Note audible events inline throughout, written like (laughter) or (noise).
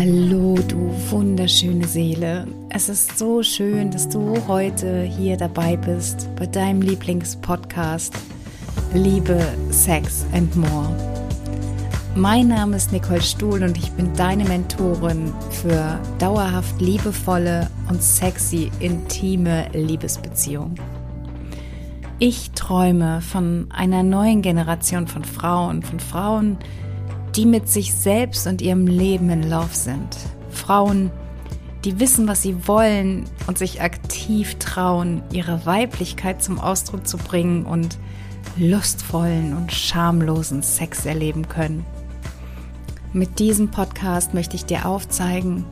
Hallo, du wunderschöne Seele. Es ist so schön, dass du heute hier dabei bist bei deinem Lieblingspodcast Liebe, Sex and More. Mein Name ist Nicole Stuhl und ich bin deine Mentorin für dauerhaft liebevolle und sexy, intime Liebesbeziehungen. Ich träume von einer neuen Generation von Frauen, von Frauen, die mit sich selbst und ihrem Leben in Love sind. Frauen, die wissen, was sie wollen und sich aktiv trauen, ihre Weiblichkeit zum Ausdruck zu bringen und lustvollen und schamlosen Sex erleben können. Mit diesem Podcast möchte ich dir aufzeigen,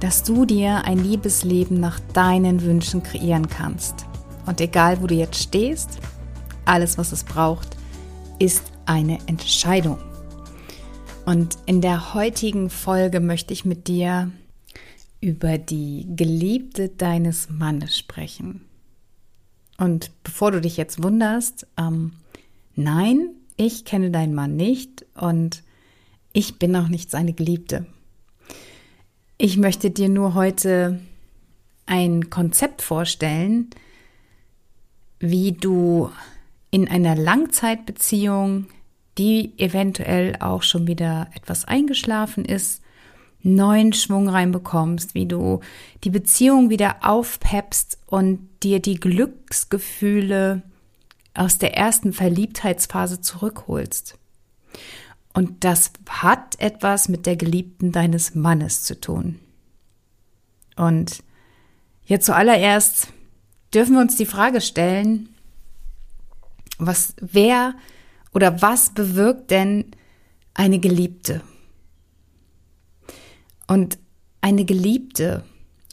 dass du dir ein Liebesleben nach deinen Wünschen kreieren kannst. Und egal, wo du jetzt stehst, alles, was es braucht, ist eine Entscheidung. Und in der heutigen Folge möchte ich mit dir über die Geliebte deines Mannes sprechen. Und bevor du dich jetzt wunderst, ähm, nein, ich kenne deinen Mann nicht und ich bin auch nicht seine Geliebte. Ich möchte dir nur heute ein Konzept vorstellen, wie du in einer Langzeitbeziehung die eventuell auch schon wieder etwas eingeschlafen ist, neuen Schwung reinbekommst, wie du die Beziehung wieder aufpeppst und dir die Glücksgefühle aus der ersten Verliebtheitsphase zurückholst. Und das hat etwas mit der Geliebten deines Mannes zu tun. Und jetzt zuallererst dürfen wir uns die Frage stellen, was, wer oder was bewirkt denn eine Geliebte? Und eine Geliebte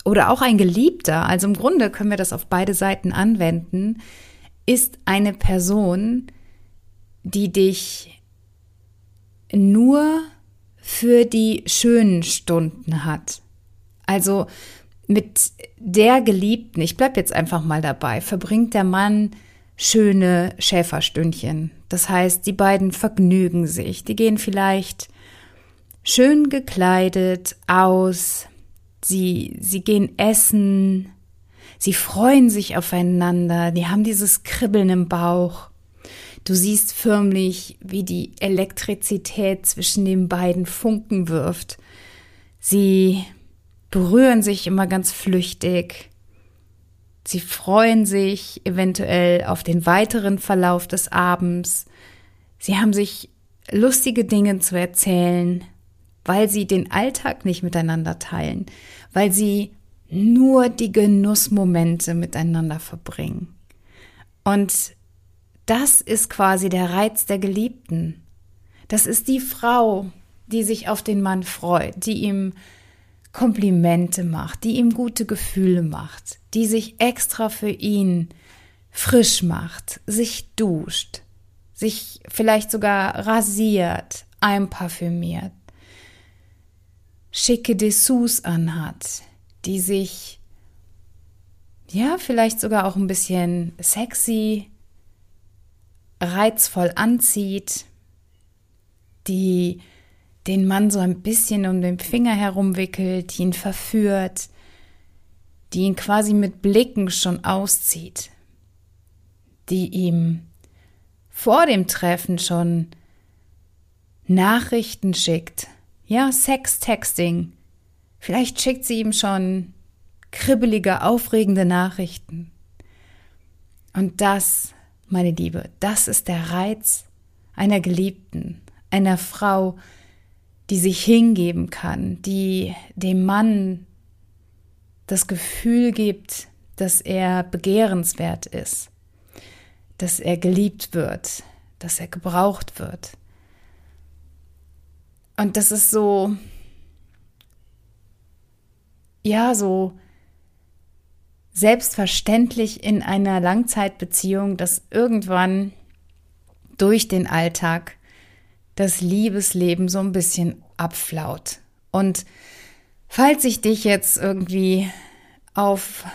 oder auch ein Geliebter, also im Grunde können wir das auf beide Seiten anwenden, ist eine Person, die dich nur für die schönen Stunden hat. Also mit der Geliebten, ich bleibe jetzt einfach mal dabei, verbringt der Mann schöne Schäferstündchen. Das heißt, die beiden vergnügen sich. Die gehen vielleicht schön gekleidet aus. Sie, sie gehen essen. Sie freuen sich aufeinander. Die haben dieses Kribbeln im Bauch. Du siehst förmlich, wie die Elektrizität zwischen den beiden Funken wirft. Sie berühren sich immer ganz flüchtig. Sie freuen sich eventuell auf den weiteren Verlauf des Abends. Sie haben sich lustige Dinge zu erzählen, weil sie den Alltag nicht miteinander teilen, weil sie nur die Genussmomente miteinander verbringen. Und das ist quasi der Reiz der Geliebten. Das ist die Frau, die sich auf den Mann freut, die ihm Komplimente macht, die ihm gute Gefühle macht, die sich extra für ihn frisch macht, sich duscht, sich vielleicht sogar rasiert, einparfümiert, schicke Dessous anhat, die sich ja vielleicht sogar auch ein bisschen sexy, reizvoll anzieht, die den Mann so ein bisschen um den Finger herumwickelt, ihn verführt, die ihn quasi mit Blicken schon auszieht, die ihm vor dem Treffen schon Nachrichten schickt. Ja, Sextexting. Vielleicht schickt sie ihm schon kribbelige, aufregende Nachrichten. Und das, meine Liebe, das ist der Reiz einer Geliebten, einer Frau, die sich hingeben kann, die dem Mann das Gefühl gibt, dass er begehrenswert ist, dass er geliebt wird, dass er gebraucht wird. Und das ist so, ja, so selbstverständlich in einer Langzeitbeziehung, dass irgendwann durch den Alltag das Liebesleben so ein bisschen abflaut. Und falls ich dich jetzt irgendwie auf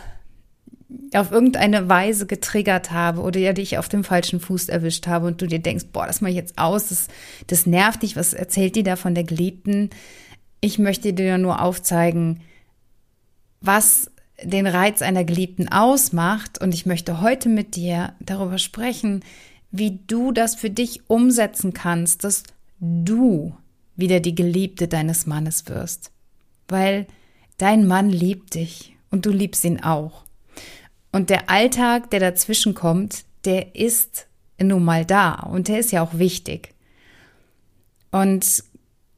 auf irgendeine Weise getriggert habe oder ja dich auf dem falschen Fuß erwischt habe und du dir denkst, boah, das mache ich jetzt aus, das, das nervt dich, was erzählt die da von der Geliebten? Ich möchte dir nur aufzeigen, was den Reiz einer Geliebten ausmacht. Und ich möchte heute mit dir darüber sprechen, wie du das für dich umsetzen kannst, dass du wieder die Geliebte deines Mannes wirst. Weil dein Mann liebt dich und du liebst ihn auch. Und der Alltag, der dazwischen kommt, der ist nun mal da und der ist ja auch wichtig. Und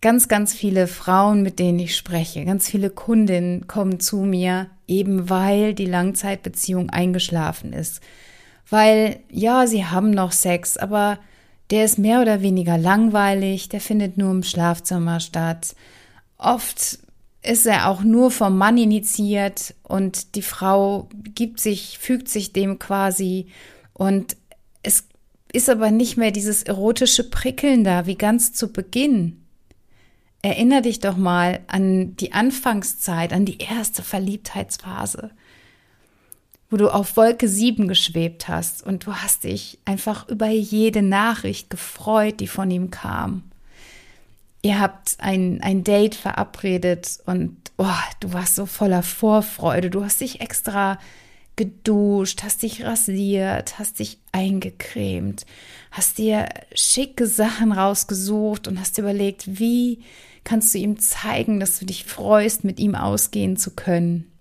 ganz, ganz viele Frauen, mit denen ich spreche, ganz viele Kundinnen kommen zu mir, eben weil die Langzeitbeziehung eingeschlafen ist. Weil, ja, sie haben noch Sex, aber der ist mehr oder weniger langweilig, der findet nur im Schlafzimmer statt. Oft ist er auch nur vom Mann initiiert und die Frau gibt sich, fügt sich dem quasi und es ist aber nicht mehr dieses erotische Prickeln da wie ganz zu Beginn. Erinner dich doch mal an die Anfangszeit, an die erste Verliebtheitsphase, wo du auf Wolke 7 geschwebt hast und du hast dich einfach über jede Nachricht gefreut, die von ihm kam. Ihr habt ein, ein Date verabredet und oh, du warst so voller Vorfreude. Du hast dich extra geduscht, hast dich rasiert, hast dich eingecremt, hast dir schicke Sachen rausgesucht und hast überlegt, wie kannst du ihm zeigen, dass du dich freust, mit ihm ausgehen zu können.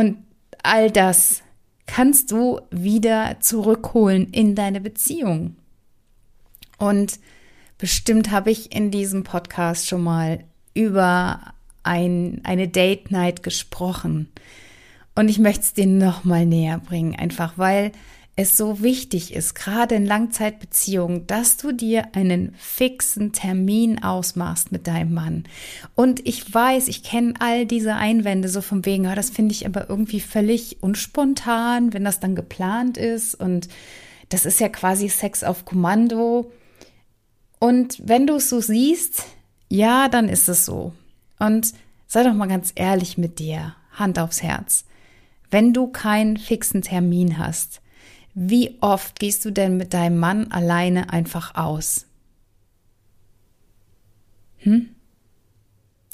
Und all das kannst du wieder zurückholen in deine Beziehung. Und bestimmt habe ich in diesem Podcast schon mal über ein, eine Date Night gesprochen. Und ich möchte es dir noch mal näher bringen, einfach weil es so wichtig ist, gerade in Langzeitbeziehungen, dass du dir einen fixen Termin ausmachst mit deinem Mann. Und ich weiß, ich kenne all diese Einwände so von wegen, ja, das finde ich aber irgendwie völlig unspontan, wenn das dann geplant ist und das ist ja quasi Sex auf Kommando. Und wenn du es so siehst, ja, dann ist es so. Und sei doch mal ganz ehrlich mit dir, Hand aufs Herz. Wenn du keinen fixen Termin hast, wie oft gehst du denn mit deinem Mann alleine einfach aus? Hm?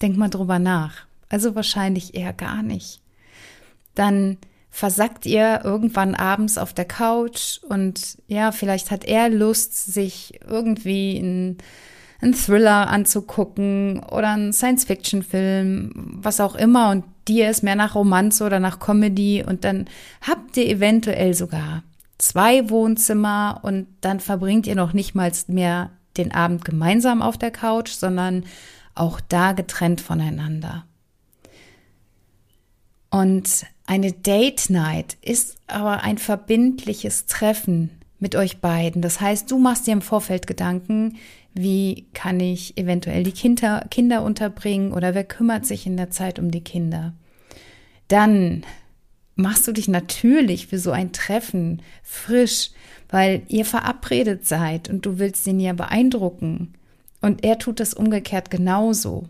Denk mal drüber nach. Also wahrscheinlich eher gar nicht. Dann versackt ihr irgendwann abends auf der Couch und ja, vielleicht hat er Lust, sich irgendwie in einen Thriller anzugucken oder einen Science-Fiction-Film, was auch immer und dir ist mehr nach Romanze oder nach Comedy und dann habt ihr eventuell sogar zwei Wohnzimmer und dann verbringt ihr noch nicht mal mehr den Abend gemeinsam auf der Couch, sondern auch da getrennt voneinander. Und eine Date Night ist aber ein verbindliches Treffen mit euch beiden. Das heißt, du machst dir im Vorfeld Gedanken, wie kann ich eventuell die Kinder, Kinder unterbringen oder wer kümmert sich in der Zeit um die Kinder. Dann machst du dich natürlich für so ein Treffen frisch, weil ihr verabredet seid und du willst ihn ja beeindrucken. Und er tut das umgekehrt genauso.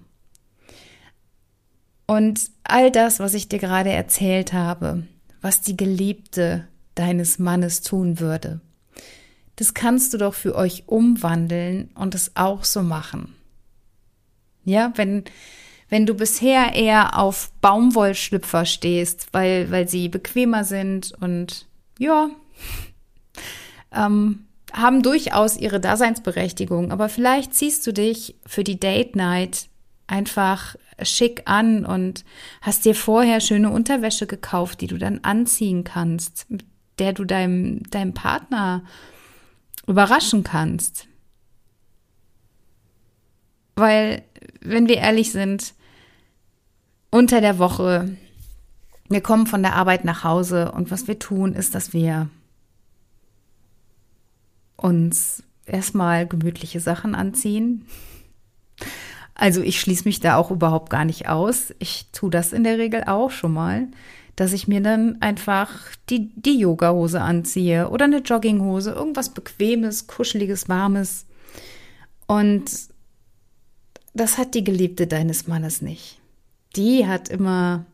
Und all das, was ich dir gerade erzählt habe, was die Geliebte deines Mannes tun würde, das kannst du doch für euch umwandeln und es auch so machen. Ja, wenn, wenn du bisher eher auf Baumwollschlüpfer stehst, weil, weil sie bequemer sind und ja, ähm, haben durchaus ihre Daseinsberechtigung, aber vielleicht ziehst du dich für die Date Night einfach schick an und hast dir vorher schöne Unterwäsche gekauft, die du dann anziehen kannst, mit der du deinem, deinem Partner überraschen kannst. Weil, wenn wir ehrlich sind, unter der Woche, wir kommen von der Arbeit nach Hause und was wir tun, ist, dass wir uns erstmal gemütliche Sachen anziehen. Also ich schließe mich da auch überhaupt gar nicht aus. Ich tue das in der Regel auch schon mal, dass ich mir dann einfach die, die Yoga-Hose anziehe oder eine Jogginghose, irgendwas Bequemes, Kuscheliges, Warmes. Und das hat die Geliebte deines Mannes nicht die hat immer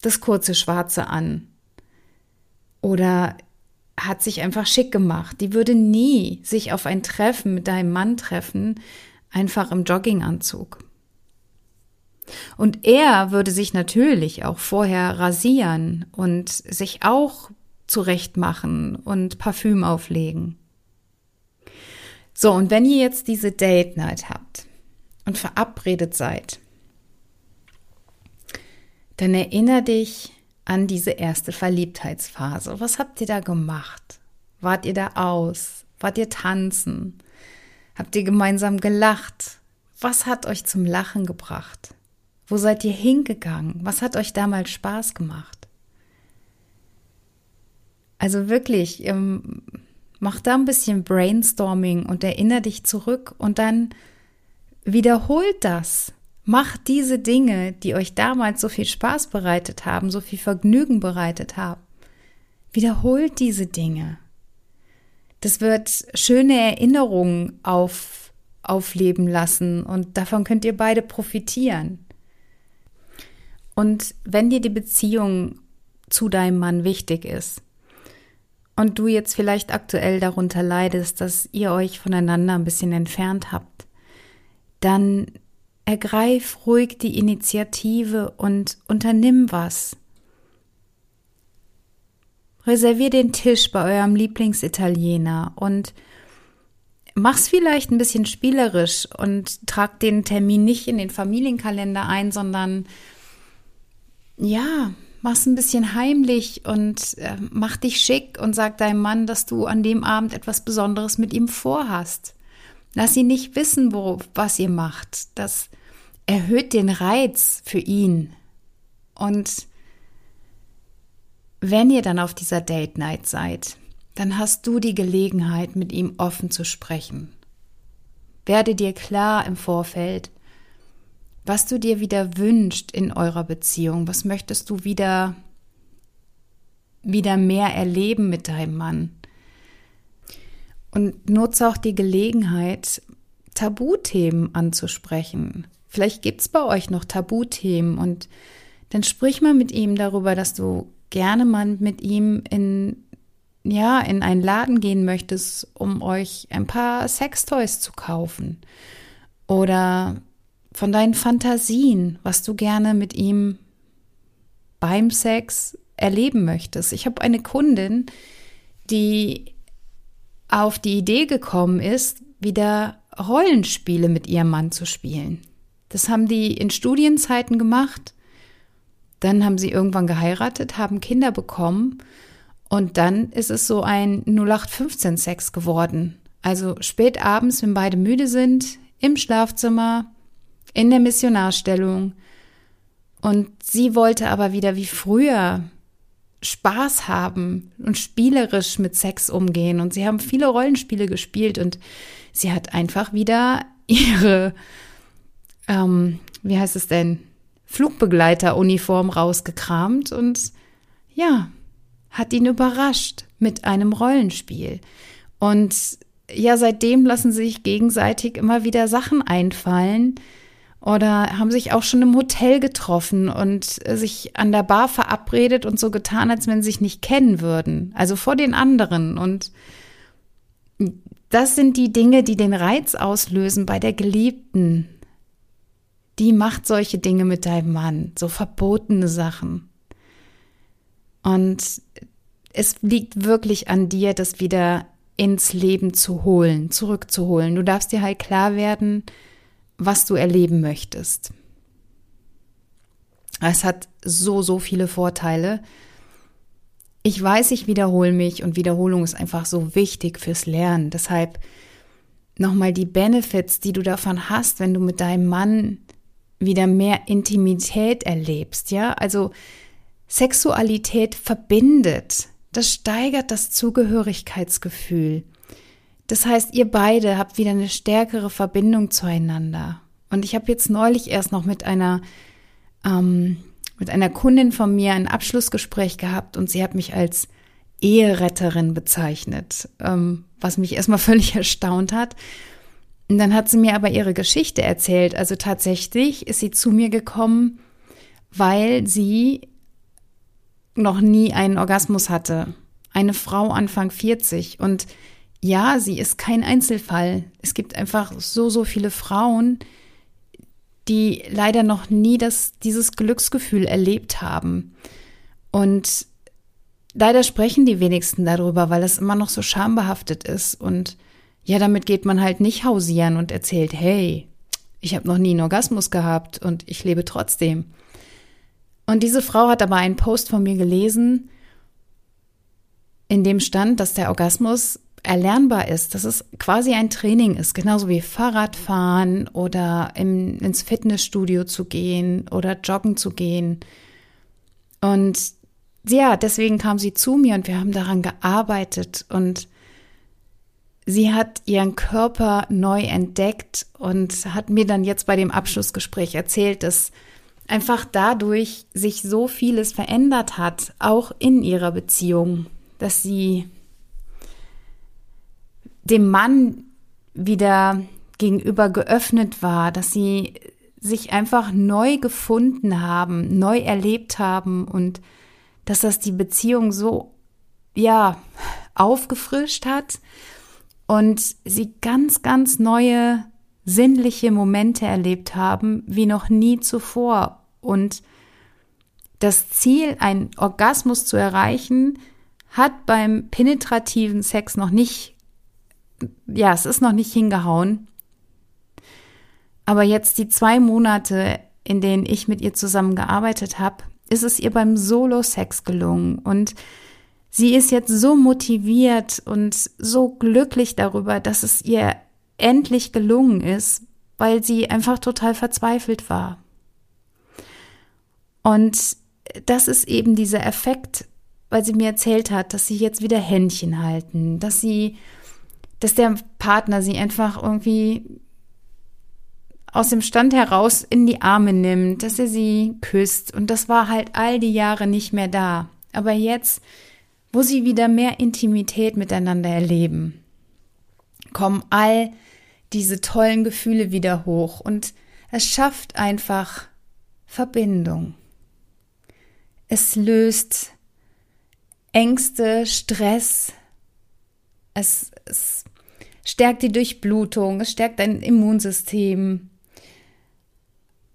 das kurze Schwarze an. Oder hat sich einfach schick gemacht. Die würde nie sich auf ein Treffen mit deinem Mann treffen, einfach im Jogginganzug. Und er würde sich natürlich auch vorher rasieren und sich auch zurechtmachen und Parfüm auflegen. So, und wenn ihr jetzt diese Date Night habt und verabredet seid, dann erinnere dich an diese erste Verliebtheitsphase. Was habt ihr da gemacht? Wart ihr da aus? Wart ihr tanzen? Habt ihr gemeinsam gelacht? Was hat euch zum Lachen gebracht? Wo seid ihr hingegangen? Was hat euch damals Spaß gemacht? Also wirklich, ähm, mach da ein bisschen Brainstorming und erinnere dich zurück und dann wiederholt das. Macht diese Dinge, die euch damals so viel Spaß bereitet haben, so viel Vergnügen bereitet haben. Wiederholt diese Dinge. Das wird schöne Erinnerungen auf, aufleben lassen und davon könnt ihr beide profitieren. Und wenn dir die Beziehung zu deinem Mann wichtig ist und du jetzt vielleicht aktuell darunter leidest, dass ihr euch voneinander ein bisschen entfernt habt, dann ergreif ruhig die Initiative und unternimm was. Reservier den Tisch bei eurem Lieblingsitaliener und mach's vielleicht ein bisschen spielerisch und trag den Termin nicht in den Familienkalender ein, sondern ja, mach's ein bisschen heimlich und äh, mach dich schick und sag deinem Mann, dass du an dem Abend etwas Besonderes mit ihm vorhast. Lass ihn nicht wissen, wo, was ihr macht. Das erhöht den Reiz für ihn. Und wenn ihr dann auf dieser Date Night seid, dann hast du die Gelegenheit, mit ihm offen zu sprechen. Werde dir klar im Vorfeld, was du dir wieder wünscht in eurer Beziehung. Was möchtest du wieder, wieder mehr erleben mit deinem Mann? Und nutze auch die Gelegenheit, Tabuthemen anzusprechen. Vielleicht gibt es bei euch noch Tabuthemen und dann sprich mal mit ihm darüber, dass du gerne mal mit ihm in ja, in einen Laden gehen möchtest, um euch ein paar Sextoys zu kaufen. Oder von deinen Fantasien, was du gerne mit ihm beim Sex erleben möchtest. Ich habe eine Kundin, die auf die Idee gekommen ist, wieder Rollenspiele mit ihrem Mann zu spielen. Das haben die in Studienzeiten gemacht. Dann haben sie irgendwann geheiratet, haben Kinder bekommen und dann ist es so ein 0815 Sex geworden. Also spät abends, wenn beide müde sind, im Schlafzimmer, in der Missionarstellung. Und sie wollte aber wieder wie früher Spaß haben und spielerisch mit Sex umgehen. Und sie haben viele Rollenspiele gespielt und sie hat einfach wieder (laughs) ihre, ähm, wie heißt es denn, Flugbegleiteruniform rausgekramt und ja, hat ihn überrascht mit einem Rollenspiel. Und ja, seitdem lassen sie sich gegenseitig immer wieder Sachen einfallen, oder haben sich auch schon im Hotel getroffen und sich an der Bar verabredet und so getan, als wenn sie sich nicht kennen würden. Also vor den anderen. Und das sind die Dinge, die den Reiz auslösen bei der Geliebten. Die macht solche Dinge mit deinem Mann, so verbotene Sachen. Und es liegt wirklich an dir, das wieder ins Leben zu holen, zurückzuholen. Du darfst dir halt klar werden, was du erleben möchtest. Es hat so, so viele Vorteile. Ich weiß, ich wiederhole mich und Wiederholung ist einfach so wichtig fürs Lernen. Deshalb nochmal die Benefits, die du davon hast, wenn du mit deinem Mann wieder mehr Intimität erlebst, ja? Also Sexualität verbindet. Das steigert das Zugehörigkeitsgefühl. Das heißt, ihr beide habt wieder eine stärkere Verbindung zueinander. Und ich habe jetzt neulich erst noch mit einer ähm, mit einer Kundin von mir ein Abschlussgespräch gehabt und sie hat mich als Eheretterin bezeichnet, ähm, was mich erstmal (laughs) völlig erstaunt hat. Und dann hat sie mir aber ihre Geschichte erzählt. Also tatsächlich ist sie zu mir gekommen, weil sie noch nie einen Orgasmus hatte. Eine Frau Anfang 40 und ja, sie ist kein Einzelfall. Es gibt einfach so, so viele Frauen, die leider noch nie das, dieses Glücksgefühl erlebt haben. Und leider sprechen die wenigsten darüber, weil es immer noch so schambehaftet ist. Und ja, damit geht man halt nicht hausieren und erzählt, hey, ich habe noch nie einen Orgasmus gehabt und ich lebe trotzdem. Und diese Frau hat aber einen Post von mir gelesen, in dem stand, dass der Orgasmus erlernbar ist, dass es quasi ein Training ist, genauso wie Fahrradfahren oder im, ins Fitnessstudio zu gehen oder joggen zu gehen. Und ja, deswegen kam sie zu mir und wir haben daran gearbeitet und sie hat ihren Körper neu entdeckt und hat mir dann jetzt bei dem Abschlussgespräch erzählt, dass einfach dadurch sich so vieles verändert hat, auch in ihrer Beziehung, dass sie dem Mann wieder gegenüber geöffnet war, dass sie sich einfach neu gefunden haben, neu erlebt haben und dass das die Beziehung so, ja, aufgefrischt hat und sie ganz, ganz neue sinnliche Momente erlebt haben, wie noch nie zuvor. Und das Ziel, einen Orgasmus zu erreichen, hat beim penetrativen Sex noch nicht, ja, es ist noch nicht hingehauen. Aber jetzt die zwei Monate, in denen ich mit ihr zusammen gearbeitet habe, ist es ihr beim Solo-Sex gelungen. Und sie ist jetzt so motiviert und so glücklich darüber, dass es ihr endlich gelungen ist, weil sie einfach total verzweifelt war. Und das ist eben dieser Effekt, weil sie mir erzählt hat, dass sie jetzt wieder Händchen halten, dass sie, dass der Partner sie einfach irgendwie aus dem Stand heraus in die Arme nimmt, dass er sie küsst. Und das war halt all die Jahre nicht mehr da. Aber jetzt, wo sie wieder mehr Intimität miteinander erleben, kommen all diese tollen Gefühle wieder hoch und es schafft einfach Verbindung. Es löst Ängste, Stress, es, es stärkt die Durchblutung, es stärkt dein Immunsystem,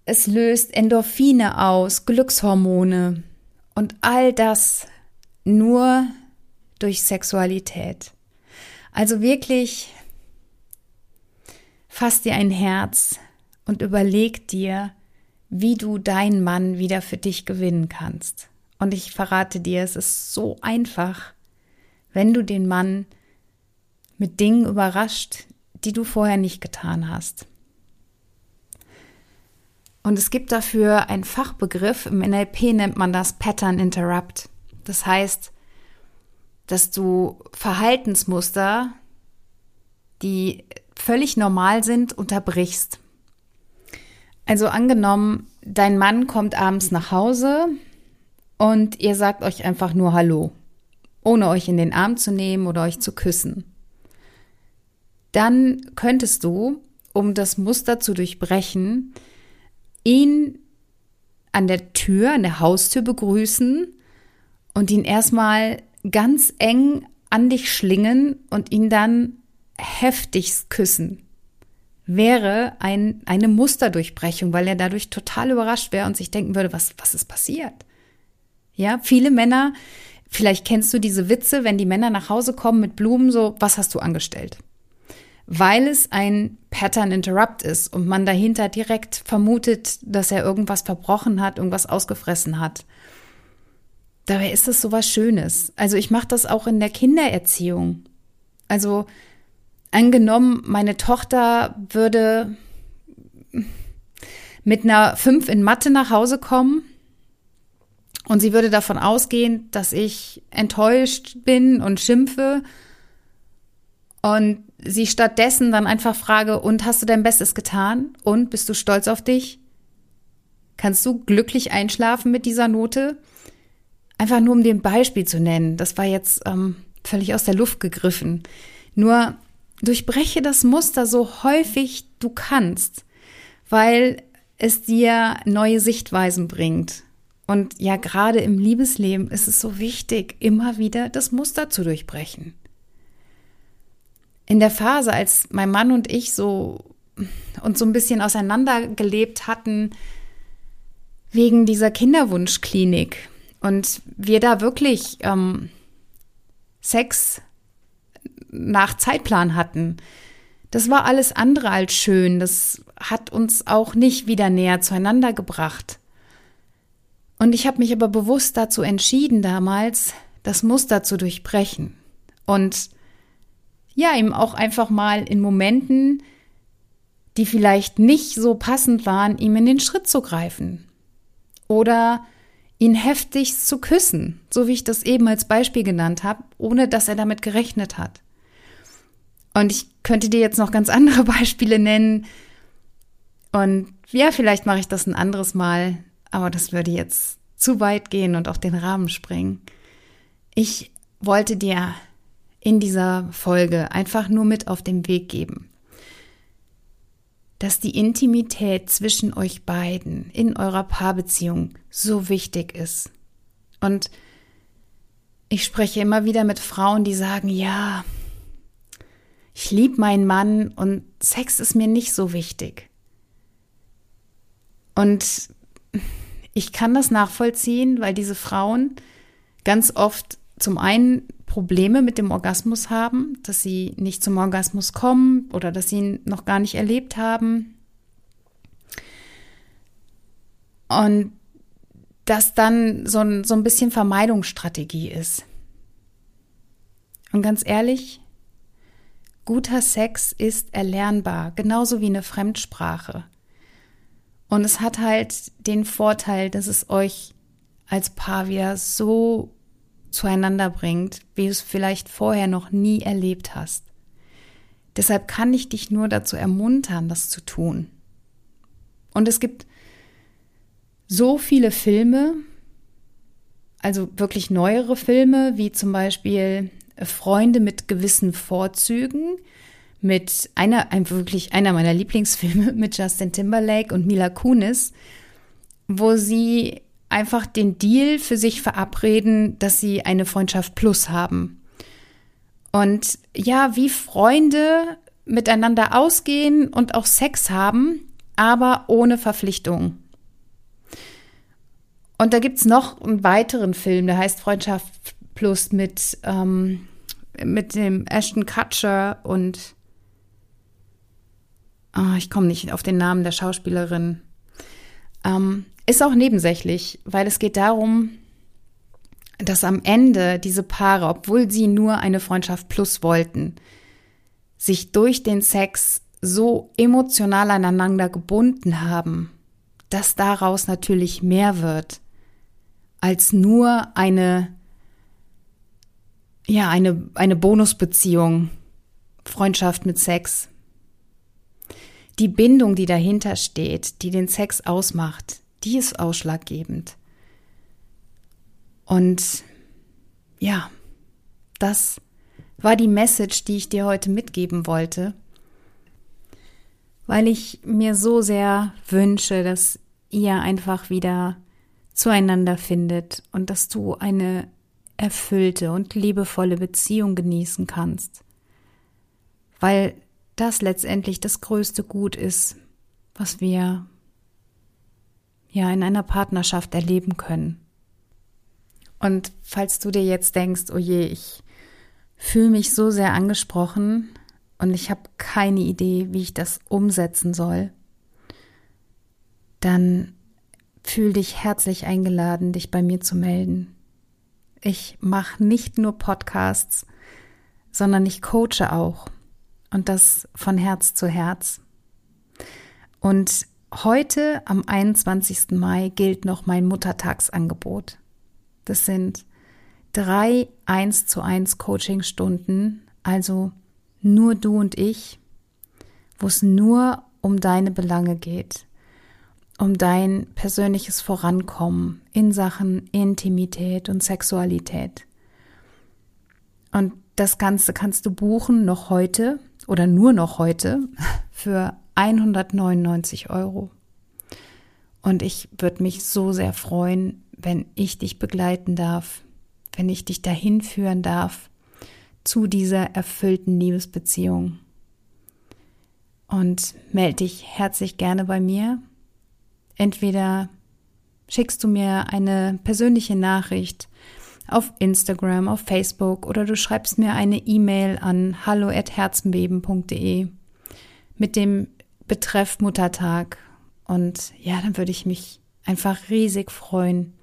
es löst Endorphine aus, Glückshormone und all das nur durch Sexualität. Also wirklich fass dir ein Herz und überleg dir, wie du deinen Mann wieder für dich gewinnen kannst. Und ich verrate dir, es ist so einfach, wenn du den Mann mit Dingen überrascht, die du vorher nicht getan hast. Und es gibt dafür einen Fachbegriff, im NLP nennt man das Pattern Interrupt. Das heißt, dass du Verhaltensmuster, die völlig normal sind, unterbrichst. Also angenommen, dein Mann kommt abends nach Hause und ihr sagt euch einfach nur Hallo, ohne euch in den Arm zu nehmen oder euch zu küssen. Dann könntest du, um das Muster zu durchbrechen, ihn an der Tür, an der Haustür begrüßen und ihn erstmal ganz eng an dich schlingen und ihn dann heftigst küssen. Wäre ein, eine Musterdurchbrechung, weil er dadurch total überrascht wäre und sich denken würde, was, was ist passiert? Ja, viele Männer, vielleicht kennst du diese Witze, wenn die Männer nach Hause kommen mit Blumen, so, was hast du angestellt? Weil es ein Pattern Interrupt ist und man dahinter direkt vermutet, dass er irgendwas verbrochen hat, irgendwas ausgefressen hat. Dabei ist es so was Schönes. Also ich mache das auch in der Kindererziehung. Also angenommen, meine Tochter würde mit einer 5 in Mathe nach Hause kommen und sie würde davon ausgehen, dass ich enttäuscht bin und schimpfe und sie stattdessen dann einfach frage, und hast du dein Bestes getan? Und bist du stolz auf dich? Kannst du glücklich einschlafen mit dieser Note? Einfach nur um ein Beispiel zu nennen. Das war jetzt ähm, völlig aus der Luft gegriffen. Nur durchbreche das Muster so häufig du kannst, weil es dir neue Sichtweisen bringt. Und ja, gerade im Liebesleben ist es so wichtig, immer wieder das Muster zu durchbrechen. In der Phase, als mein Mann und ich so uns so ein bisschen auseinandergelebt hatten wegen dieser Kinderwunschklinik und wir da wirklich ähm, Sex nach Zeitplan hatten. Das war alles andere als schön. Das hat uns auch nicht wieder näher zueinander gebracht. Und ich habe mich aber bewusst dazu entschieden damals, das Muster zu durchbrechen. Und ja, ihm auch einfach mal in Momenten, die vielleicht nicht so passend waren, ihm in den Schritt zu greifen. Oder ihn heftigst zu küssen, so wie ich das eben als Beispiel genannt habe, ohne dass er damit gerechnet hat. Und ich könnte dir jetzt noch ganz andere (laughs) Beispiele nennen. Und ja, vielleicht mache ich das ein anderes Mal, aber das würde jetzt zu weit gehen und auch den Rahmen sprengen. Ich wollte dir in dieser Folge einfach nur mit auf den Weg geben, dass die Intimität zwischen euch beiden in eurer Paarbeziehung so wichtig ist. Und ich spreche immer wieder mit Frauen, die sagen, ja, ich liebe meinen Mann und Sex ist mir nicht so wichtig. Und ich kann das nachvollziehen, weil diese Frauen ganz oft zum einen Probleme mit dem Orgasmus haben, dass sie nicht zum Orgasmus kommen oder dass sie ihn noch gar nicht erlebt haben. Und dass dann so ein, so ein bisschen Vermeidungsstrategie ist. Und ganz ehrlich, guter Sex ist erlernbar, genauso wie eine Fremdsprache. Und es hat halt den Vorteil, dass es euch als Paar wieder so zueinander bringt, wie du es vielleicht vorher noch nie erlebt hast. Deshalb kann ich dich nur dazu ermuntern, das zu tun. Und es gibt so viele Filme, also wirklich neuere Filme, wie zum Beispiel Freunde mit gewissen Vorzügen, mit einer, ein, wirklich einer meiner Lieblingsfilme (laughs) mit Justin Timberlake und Mila Kunis, wo sie einfach den Deal für sich verabreden, dass sie eine Freundschaft plus haben. Und ja, wie Freunde miteinander ausgehen und auch Sex haben, aber ohne Verpflichtung. Und da gibt's noch einen weiteren Film, der heißt Freundschaft Plus mit, ähm, mit dem Ashton Kutcher und oh, ich komme nicht auf den Namen der Schauspielerin. Ähm, ist auch nebensächlich, weil es geht darum, dass am Ende diese Paare, obwohl sie nur eine Freundschaft plus wollten, sich durch den Sex so emotional aneinander gebunden haben, dass daraus natürlich mehr wird als nur eine ja, eine eine Bonusbeziehung, Freundschaft mit Sex. Die Bindung, die dahinter steht, die den Sex ausmacht, die ist ausschlaggebend. Und ja, das war die Message, die ich dir heute mitgeben wollte, weil ich mir so sehr wünsche, dass ihr einfach wieder zueinander findet und dass du eine erfüllte und liebevolle Beziehung genießen kannst, weil das letztendlich das größte Gut ist, was wir ja in einer Partnerschaft erleben können. Und falls du dir jetzt denkst, oh je, ich fühle mich so sehr angesprochen und ich habe keine Idee, wie ich das umsetzen soll, dann fühl dich herzlich eingeladen, dich bei mir zu melden. Ich mache nicht nur Podcasts, sondern ich coache auch und das von Herz zu Herz. Und Heute, am 21. Mai, gilt noch mein Muttertagsangebot. Das sind drei 1 zu 1 Coachingstunden, also nur du und ich, wo es nur um deine Belange geht, um dein persönliches Vorankommen in Sachen Intimität und Sexualität. Und das Ganze kannst du buchen noch heute oder nur noch heute (laughs) für 199 Euro. Und ich würde mich so sehr freuen, wenn ich dich begleiten darf, wenn ich dich dahin führen darf, zu dieser erfüllten Liebesbeziehung. Und melde dich herzlich gerne bei mir. Entweder schickst du mir eine persönliche Nachricht auf Instagram, auf Facebook oder du schreibst mir eine E-Mail an hallo@herzenbeben.de mit dem Betreff Muttertag und ja, dann würde ich mich einfach riesig freuen,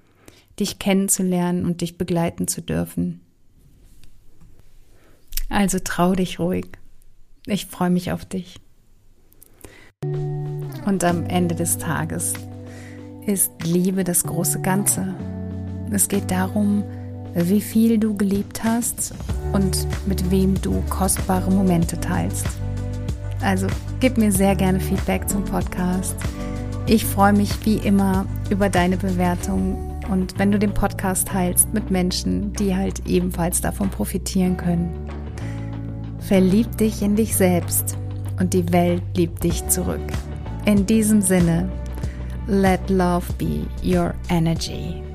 dich kennenzulernen und dich begleiten zu dürfen. Also trau dich ruhig. Ich freue mich auf dich. Und am Ende des Tages ist Liebe das große Ganze. Es geht darum, wie viel du geliebt hast und mit wem du kostbare Momente teilst. Also gib mir sehr gerne Feedback zum Podcast. Ich freue mich wie immer über deine Bewertung und wenn du den Podcast teilst mit Menschen, die halt ebenfalls davon profitieren können. Verlieb dich in dich selbst und die Welt liebt dich zurück. In diesem Sinne, let love be your energy.